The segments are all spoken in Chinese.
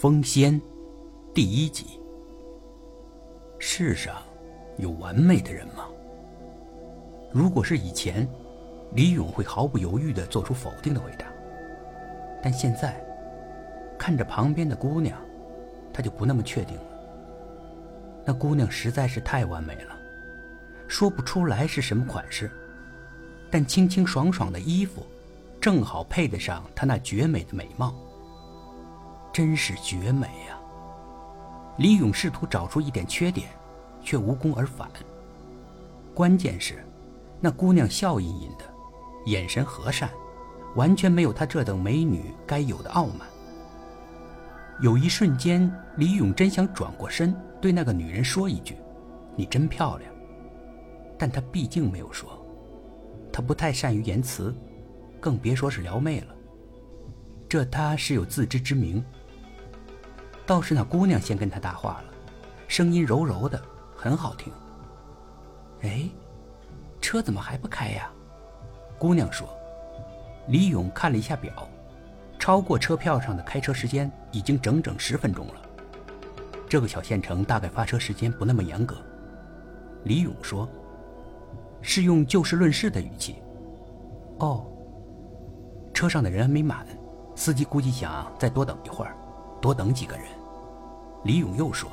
风仙，第一集。世上有完美的人吗？如果是以前，李勇会毫不犹豫地做出否定的回答。但现在，看着旁边的姑娘，他就不那么确定了。那姑娘实在是太完美了，说不出来是什么款式，但清清爽爽的衣服，正好配得上她那绝美的美貌。真是绝美呀！李勇试图找出一点缺点，却无功而返。关键是，那姑娘笑吟吟的，眼神和善，完全没有她这等美女该有的傲慢。有一瞬间，李勇真想转过身对那个女人说一句：“你真漂亮。”但他毕竟没有说，他不太善于言辞，更别说是撩妹了。这他是有自知之明。倒是那姑娘先跟他搭话了，声音柔柔的，很好听。哎，车怎么还不开呀？姑娘说。李勇看了一下表，超过车票上的开车时间已经整整十分钟了。这个小县城大概发车时间不那么严格。李勇说，是用就事论事的语气。哦，车上的人还没满，司机估计想再多等一会儿，多等几个人。李勇又说：“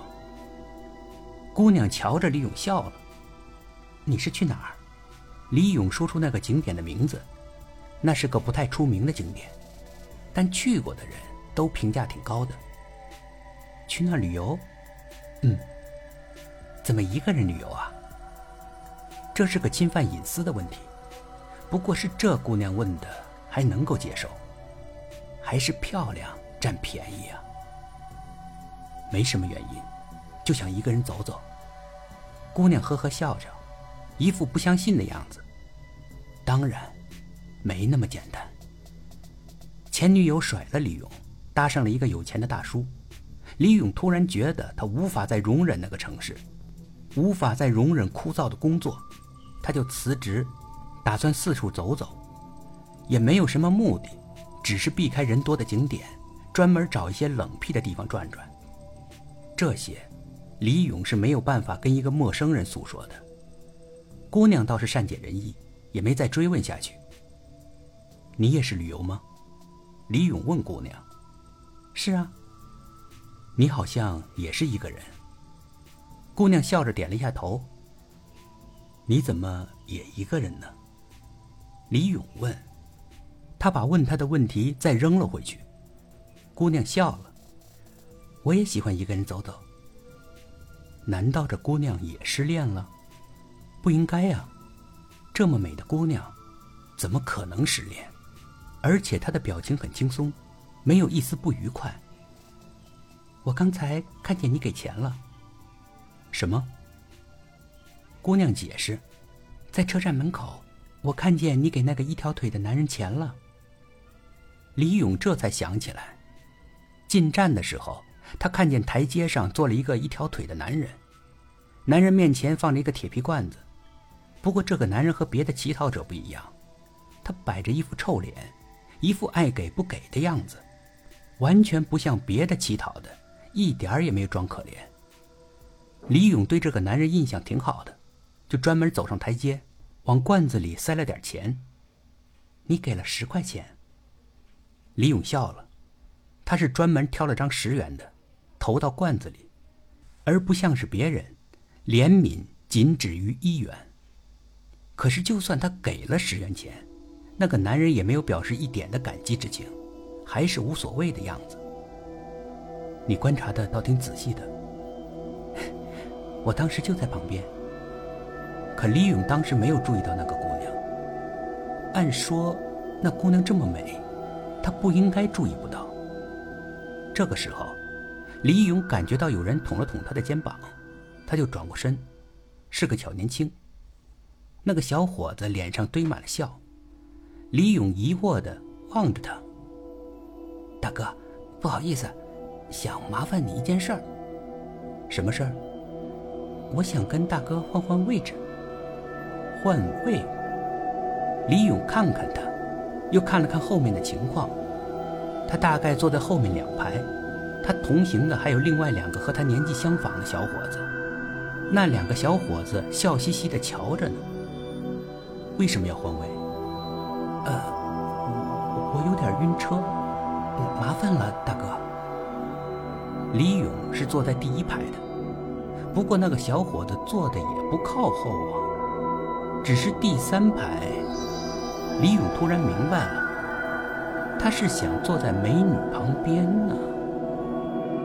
姑娘瞧着李勇笑了。你是去哪儿？”李勇说出那个景点的名字，那是个不太出名的景点，但去过的人都评价挺高的。去那旅游？嗯。怎么一个人旅游啊？这是个侵犯隐私的问题。不过是这姑娘问的，还能够接受。还是漂亮占便宜啊。没什么原因，就想一个人走走。姑娘呵呵笑着，一副不相信的样子。当然，没那么简单。前女友甩了李勇，搭上了一个有钱的大叔。李勇突然觉得他无法再容忍那个城市，无法再容忍枯燥的工作，他就辞职，打算四处走走，也没有什么目的，只是避开人多的景点，专门找一些冷僻的地方转转。这些，李勇是没有办法跟一个陌生人诉说的。姑娘倒是善解人意，也没再追问下去。你也是旅游吗？李勇问姑娘。是啊。你好像也是一个人。姑娘笑着点了一下头。你怎么也一个人呢？李勇问。他把问他的问题再扔了回去。姑娘笑了。我也喜欢一个人走走。难道这姑娘也失恋了？不应该呀，这么美的姑娘，怎么可能失恋？而且她的表情很轻松，没有一丝不愉快。我刚才看见你给钱了。什么？姑娘解释，在车站门口，我看见你给那个一条腿的男人钱了。李勇这才想起来，进站的时候。他看见台阶上坐了一个一条腿的男人，男人面前放着一个铁皮罐子。不过这个男人和别的乞讨者不一样，他摆着一副臭脸，一副爱给不给的样子，完全不像别的乞讨的，一点儿也没有装可怜。李勇对这个男人印象挺好的，就专门走上台阶，往罐子里塞了点钱。你给了十块钱。李勇笑了，他是专门挑了张十元的。投到罐子里，而不像是别人，怜悯仅止于一元。可是，就算他给了十元钱，那个男人也没有表示一点的感激之情，还是无所谓的样子。你观察的倒挺仔细的，我当时就在旁边。可李勇当时没有注意到那个姑娘。按说，那姑娘这么美，他不应该注意不到。这个时候。李勇感觉到有人捅了捅他的肩膀，他就转过身，是个小年轻。那个小伙子脸上堆满了笑。李勇疑惑的望着他：“大哥，不好意思，想麻烦你一件事儿。什么事儿？我想跟大哥换换位置。换位？”李勇看看他，又看了看后面的情况，他大概坐在后面两排。他同行的还有另外两个和他年纪相仿的小伙子，那两个小伙子笑嘻嘻的瞧着呢。为什么要换位？呃，我我有点晕车，麻烦了，大哥。李勇是坐在第一排的，不过那个小伙子坐的也不靠后啊，只是第三排。李勇突然明白了，他是想坐在美女旁边呢。